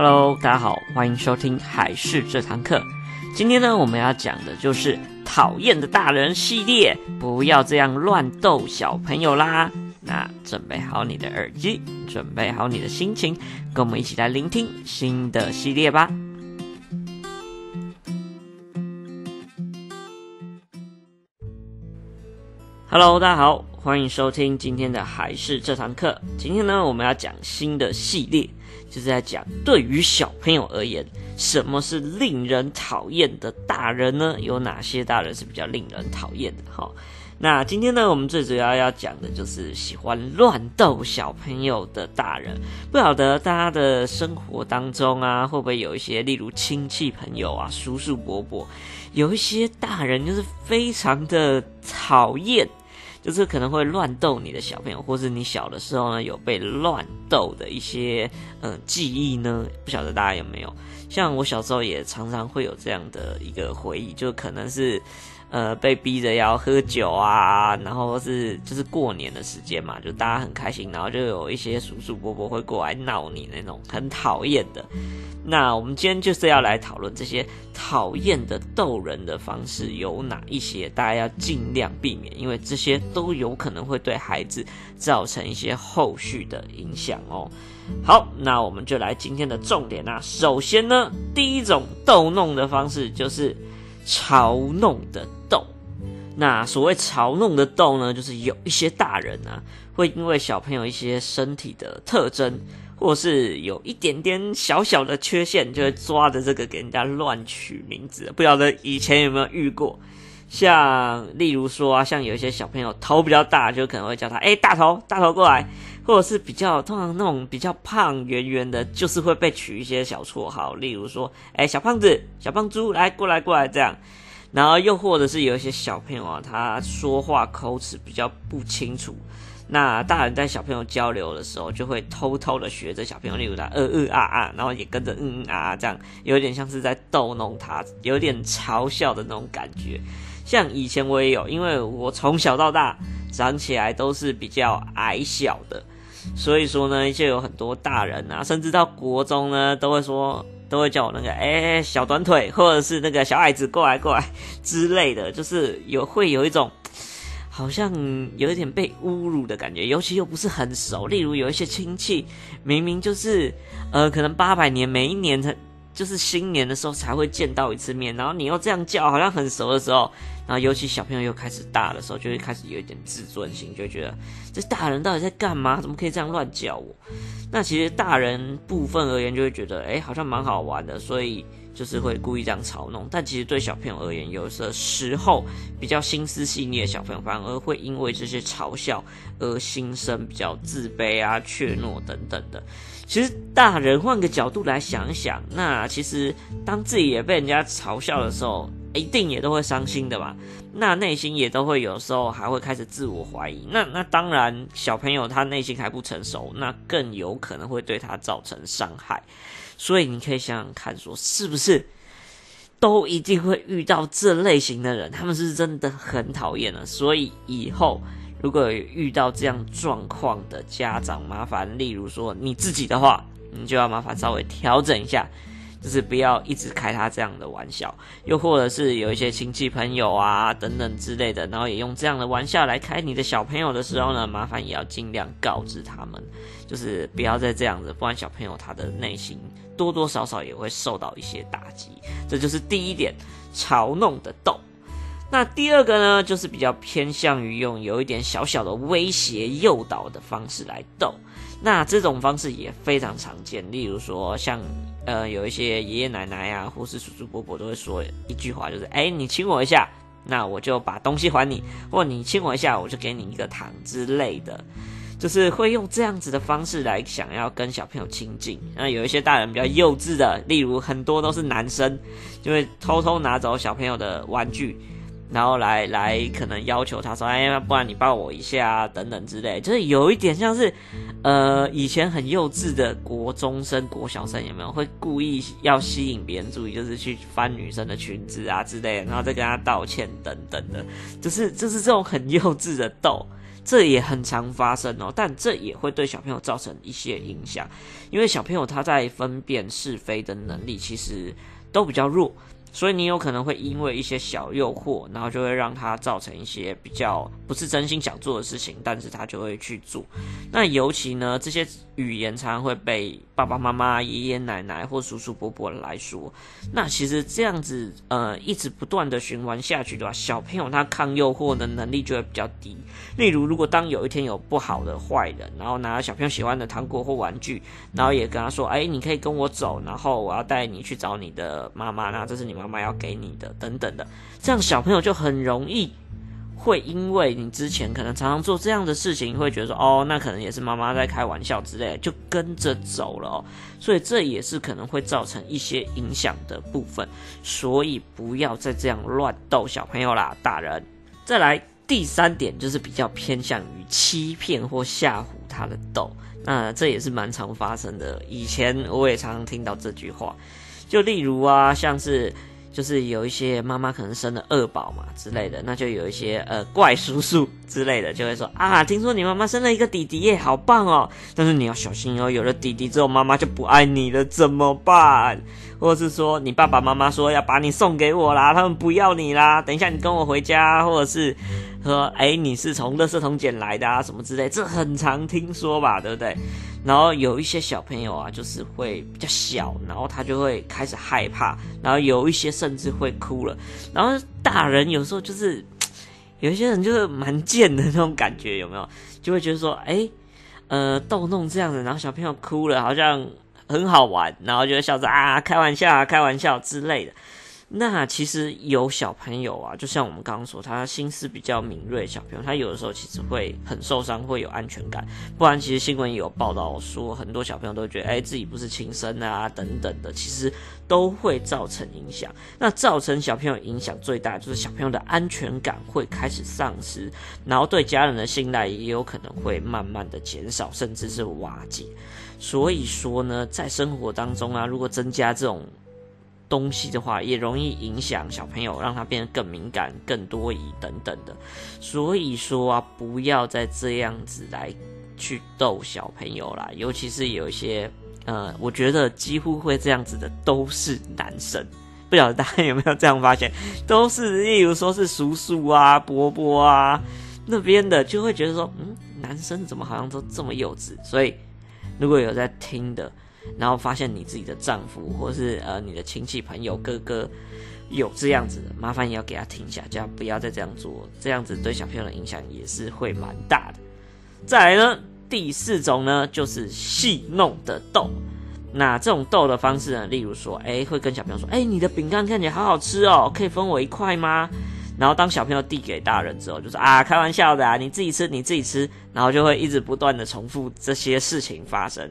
Hello，大家好，欢迎收听海事这堂课。今天呢，我们要讲的就是讨厌的大人系列，不要这样乱逗小朋友啦。那准备好你的耳机，准备好你的心情，跟我们一起来聆听新的系列吧。Hello，大家好，欢迎收听今天的还是这堂课。今天呢，我们要讲新的系列，就是在讲对于小朋友而言，什么是令人讨厌的大人呢？有哪些大人是比较令人讨厌的？哈，那今天呢，我们最主要要讲的就是喜欢乱逗小朋友的大人。不晓得大家的生活当中啊，会不会有一些，例如亲戚朋友啊、叔叔伯伯，有一些大人就是非常的讨厌。就是可能会乱逗你的小朋友，或是你小的时候呢，有被乱逗的一些嗯记忆呢？不晓得大家有没有？像我小时候也常常会有这样的一个回忆，就可能是。呃，被逼着要喝酒啊，然后是就是过年的时间嘛，就大家很开心，然后就有一些叔叔伯伯会过来闹你那种很讨厌的。那我们今天就是要来讨论这些讨厌的逗人的方式有哪一些，大家要尽量避免，因为这些都有可能会对孩子造成一些后续的影响哦。好，那我们就来今天的重点啊。首先呢，第一种逗弄的方式就是嘲弄的。那所谓嘲弄的逗呢，就是有一些大人啊，会因为小朋友一些身体的特征，或是有一点点小小的缺陷，就会抓着这个给人家乱取名字。不晓得以前有没有遇过？像例如说啊，像有一些小朋友头比较大，就可能会叫他“哎、大头，大头过来”，或者是比较通常那种比较胖圆圆的，就是会被取一些小绰号，例如说“哎、小胖子，小胖猪，来过来过来”这样。然后又或者是有一些小朋友啊，他说话口齿比较不清楚，那大人在小朋友交流的时候，就会偷偷的学着小朋友，例如他呃呃啊啊，然后也跟着嗯嗯啊啊，这样有点像是在逗弄他，有点嘲笑的那种感觉。像以前我也有，因为我从小到大长起来都是比较矮小的，所以说呢，就有很多大人啊，甚至到国中呢，都会说。都会叫我那个哎、小短腿，或者是那个小矮子过来过来之类的，就是有会有一种好像有一点被侮辱的感觉，尤其又不是很熟。例如有一些亲戚，明明就是呃可能八百年每一年才就是新年的时候才会见到一次面，然后你又这样叫，好像很熟的时候。然后，尤其小朋友又开始大的时候，就会开始有一点自尊心，就觉得这大人到底在干嘛？怎么可以这样乱叫我？那其实大人部分而言，就会觉得，哎，好像蛮好玩的，所以就是会故意这样嘲弄。但其实对小朋友而言，有的时候比较心思细腻的小朋友，反而会因为这些嘲笑而心生比较自卑啊、怯懦等等的。其实大人换个角度来想一想，那其实当自己也被人家嘲笑的时候，一定也都会伤心的吧？那内心也都会有时候还会开始自我怀疑。那那当然，小朋友他内心还不成熟，那更有可能会对他造成伤害。所以你可以想想看，说是不是都一定会遇到这类型的人？他们是真的很讨厌了。所以以后如果有遇到这样状况的家长，麻烦，例如说你自己的话，你就要麻烦稍微调整一下。就是不要一直开他这样的玩笑，又或者是有一些亲戚朋友啊等等之类的，然后也用这样的玩笑来开你的小朋友的时候呢，麻烦也要尽量告知他们，就是不要再这样子，不然小朋友他的内心多多少少也会受到一些打击。这就是第一点，嘲弄的逗。那第二个呢，就是比较偏向于用有一点小小的威胁诱导的方式来逗。那这种方式也非常常见，例如说像。呃，有一些爷爷奶奶啊，或是叔叔伯伯都会说一句话，就是：哎，你亲我一下，那我就把东西还你；或你亲我一下，我就给你一个糖之类的。就是会用这样子的方式来想要跟小朋友亲近。那有一些大人比较幼稚的，例如很多都是男生，就会偷偷拿走小朋友的玩具。然后来来，可能要求他说：“哎，不然你抱我一下啊，等等之类。”就是有一点像是，呃，以前很幼稚的国中生、国小生有没有会故意要吸引别人注意，就是去翻女生的裙子啊之类，然后再跟他道歉等等的，就是就是这种很幼稚的逗。这也很常发生哦，但这也会对小朋友造成一些影响，因为小朋友他在分辨是非的能力其实都比较弱。所以你有可能会因为一些小诱惑，然后就会让他造成一些比较不是真心想做的事情，但是他就会去做。那尤其呢，这些语言常常会被爸爸妈妈、爷爷奶奶或叔叔伯伯来说。那其实这样子，呃，一直不断的循环下去的话，小朋友他抗诱惑的能力就会比较低。例如，如果当有一天有不好的坏人，然后拿小朋友喜欢的糖果或玩具，然后也跟他说：“哎，你可以跟我走，然后我要带你去找你的妈妈，那这是你妈妈要给你的，等等的。”这样小朋友就很容易会因为你之前可能常常做这样的事情，会觉得说：“哦，那可能也是妈妈在开玩笑之类的，就跟着走了哦。”所以这也是可能会造成一些影响的部分。所以不要再这样乱逗小朋友啦，大人。再来。第三点就是比较偏向于欺骗或吓唬他的逗，那这也是蛮常发生的。以前我也常常听到这句话，就例如啊，像是就是有一些妈妈可能生了二宝嘛之类的，那就有一些呃怪叔叔之类的就会说啊，听说你妈妈生了一个弟弟耶，好棒哦！但是你要小心哦，有了弟弟之后妈妈就不爱你了，怎么办？或者是说你爸爸妈妈说要把你送给我啦，他们不要你啦，等一下你跟我回家，或者是。说，哎、你是从垃圾桶捡来的啊，什么之类，这很常听说吧，对不对？然后有一些小朋友啊，就是会比较小，然后他就会开始害怕，然后有一些甚至会哭了。然后大人有时候就是，有一些人就是蛮贱的那种感觉，有没有？就会觉得说，哎、呃，逗弄这样子，然后小朋友哭了，好像很好玩，然后就笑着啊，开玩笑啊，开玩笑之类的。那其实有小朋友啊，就像我们刚刚说，他心思比较敏锐，小朋友他有的时候其实会很受伤，会有安全感。不然，其实新闻也有报道说，很多小朋友都觉得，哎，自己不是亲生啊，等等的，其实都会造成影响。那造成小朋友影响最大，就是小朋友的安全感会开始丧失，然后对家人的信赖也有可能会慢慢的减少，甚至是瓦解。所以说呢，在生活当中啊，如果增加这种东西的话，也容易影响小朋友，让他变得更敏感、更多疑等等的。所以说啊，不要再这样子来去逗小朋友啦。尤其是有一些，呃，我觉得几乎会这样子的都是男生。不晓得大家有没有这样发现？都是，例如说是叔叔啊、伯伯啊那边的，就会觉得说，嗯，男生怎么好像都这么幼稚？所以如果有在听的。然后发现你自己的丈夫，或是呃你的亲戚朋友哥哥有这样子的，麻烦也要给他停下，这样不要再这样做，这样子对小朋友的影响也是会蛮大的。再来呢，第四种呢就是戏弄的逗。那这种逗的方式呢，例如说，哎，会跟小朋友说，哎，你的饼干看起来好好吃哦，可以分我一块吗？然后当小朋友递给大人之后，就说啊，开玩笑的啊，你自己吃，你自己吃，然后就会一直不断的重复这些事情发生。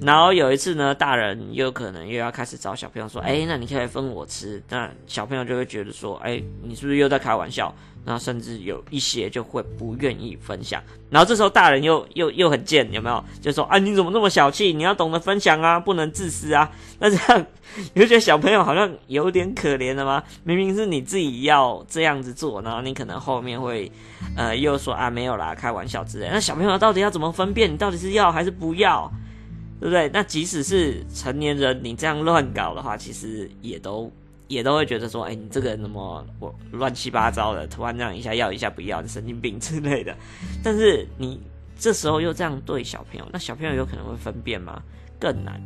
然后有一次呢，大人又可能又要开始找小朋友说：“哎，那你可以分我吃。”那小朋友就会觉得说：“哎，你是不是又在开玩笑？”然后甚至有一些就会不愿意分享。然后这时候大人又又又很贱，有没有？就说：“啊，你怎么那么小气？你要懂得分享啊，不能自私啊。”那这样你会觉得小朋友好像有点可怜了吗？明明是你自己要这样子做，然后你可能后面会呃又说：“啊，没有啦，开玩笑之类。”那小朋友到底要怎么分辨？你到底是要还是不要？对不对？那即使是成年人，你这样乱搞的话，其实也都也都会觉得说，哎，你这个人怎么我乱七八糟的，突然这样一下要一下不要，你神经病之类的。但是你这时候又这样对小朋友，那小朋友有可能会分辨吗？更难。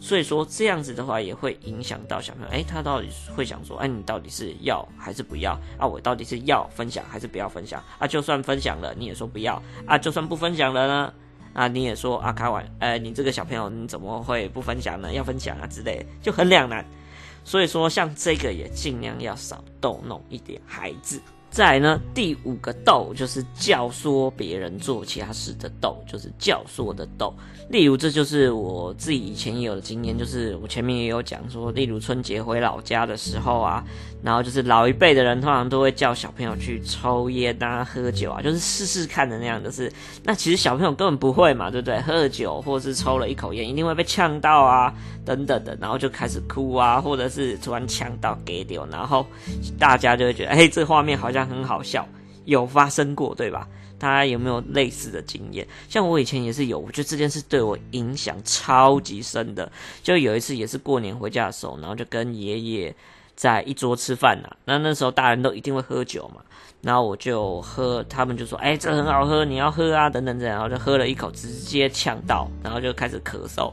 所以说这样子的话，也会影响到小朋友。哎，他到底会想说，哎，你到底是要还是不要？啊，我到底是要分享还是不要分享？啊，就算分享了，你也说不要。啊，就算不分享了呢？啊，你也说啊，开玩，呃，你这个小朋友你怎么会不分享呢？要分享啊之类的，就很两难。所以说，像这个也尽量要少逗弄一点孩子。再来呢，第五个逗就是教唆别人做其他事的逗，就是教唆的逗。例如，这就是我自己以前也有的经验，就是我前面也有讲说，例如春节回老家的时候啊，然后就是老一辈的人通常都会叫小朋友去抽烟啊、喝酒啊，就是试试看的那样的事。那其实小朋友根本不会嘛，对不对？喝酒或是抽了一口烟，一定会被呛到啊，等等的，然后就开始哭啊，或者是突然呛到给丢，然后大家就会觉得，哎，这画面好像很好笑，有发生过，对吧？大家有没有类似的经验？像我以前也是有，我觉得这件事对我影响超级深的。就有一次也是过年回家的时候，然后就跟爷爷在一桌吃饭呐。那那时候大人都一定会喝酒嘛，然后我就喝，他们就说：“哎，这很好喝，你要喝啊，等等等。”然后就喝了一口，直接呛到，然后就开始咳嗽。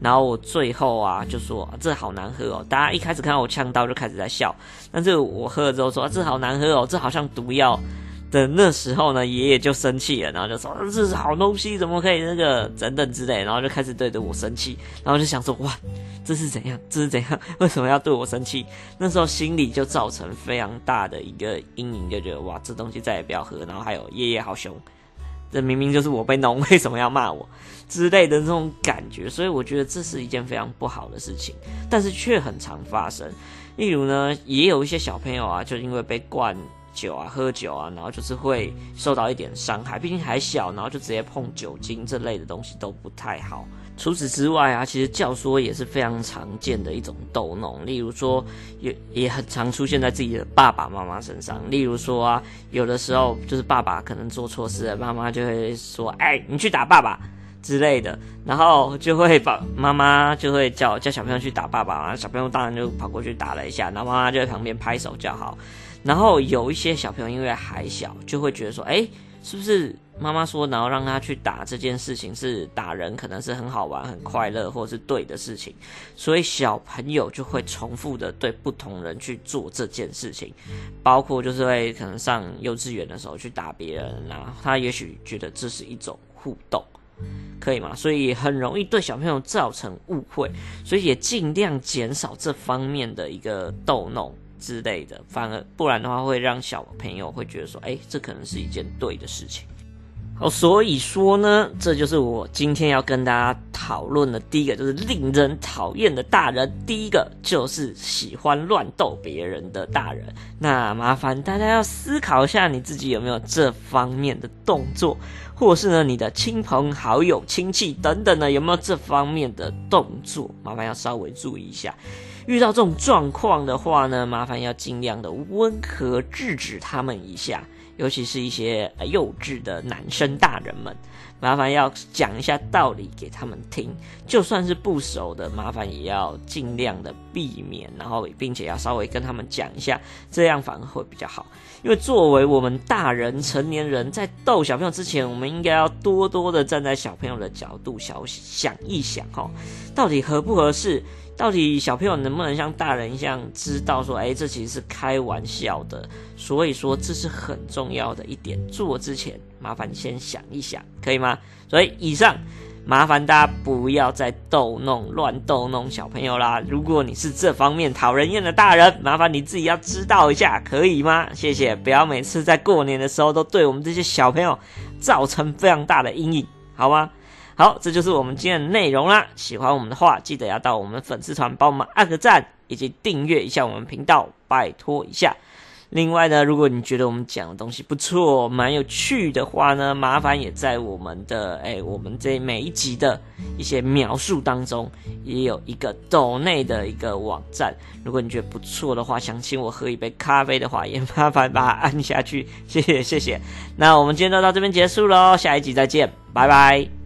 然后我最后啊就说：“，这好难喝哦。”大家一开始看到我呛到就开始在笑，但是我喝了之后说：“，这好难喝哦，这好像毒药。”的那时候呢，爷爷就生气了，然后就说：“这是好东西，怎么可以那个等等之类。”然后就开始对着我生气，然后就想说：“哇，这是怎样？这是怎样？为什么要对我生气？”那时候心里就造成非常大的一个阴影，就觉得哇，这东西再也不要喝。然后还有爷爷好凶，这明明就是我被弄，为什么要骂我之类的这种感觉。所以我觉得这是一件非常不好的事情，但是却很常发生。例如呢，也有一些小朋友啊，就因为被灌。酒啊，喝酒啊，然后就是会受到一点伤害，毕竟还小，然后就直接碰酒精这类的东西都不太好。除此之外啊，其实教唆也是非常常见的一种逗弄，例如说也也很常出现在自己的爸爸妈妈身上。例如说啊，有的时候就是爸爸可能做错事了，妈妈就会说：“哎，你去打爸爸之类的。”然后就会把妈妈就会叫叫小朋友去打爸爸，然后小朋友当然就跑过去打了一下，然后妈妈就在旁边拍手叫好。然后有一些小朋友因为还小，就会觉得说，哎，是不是妈妈说，然后让他去打这件事情是打人，可能是很好玩、很快乐，或是对的事情，所以小朋友就会重复的对不同人去做这件事情，包括就是会可能上幼稚园的时候去打别人，然后他也许觉得这是一种互动，可以吗？所以很容易对小朋友造成误会，所以也尽量减少这方面的一个逗弄。之类的，反而不然的话，会让小朋友会觉得说，哎，这可能是一件对的事情。好，所以说呢，这就是我今天要跟大家讨论的第一个，就是令人讨厌的大人。第一个就是喜欢乱逗别人的大人。那麻烦大家要思考一下，你自己有没有这方面的动作，或是呢，你的亲朋好友、亲戚等等的，有没有这方面的动作？麻烦要稍微注意一下。遇到这种状况的话呢，麻烦要尽量的温和制止他们一下，尤其是一些幼稚的男生大人们，麻烦要讲一下道理给他们听。就算是不熟的，麻烦也要尽量的避免，然后并且要稍微跟他们讲一下，这样反而会比较好。因为作为我们大人、成年人，在逗小朋友之前，我们应该要多多的站在小朋友的角度想想一想，哈，到底合不合适？到底小朋友能不能像大人一样知道说，哎，这其实是开玩笑的，所以说这是很重要的一点。做之前，麻烦你先想一想，可以吗？所以以上，麻烦大家不要再逗弄、乱逗弄小朋友啦。如果你是这方面讨人厌的大人，麻烦你自己要知道一下，可以吗？谢谢，不要每次在过年的时候都对我们这些小朋友造成非常大的阴影，好吗？好，这就是我们今天的内容啦。喜欢我们的话，记得要到我们粉丝团帮我们按个赞，以及订阅一下我们频道，拜托一下。另外呢，如果你觉得我们讲的东西不错，蛮有趣的话呢，麻烦也在我们的哎，我们这每一集的一些描述当中，也有一个豆内的一个网站。如果你觉得不错的话，想请我喝一杯咖啡的话，也麻烦把它按下去。谢谢谢谢。那我们今天就到这边结束喽，下一集再见，拜拜。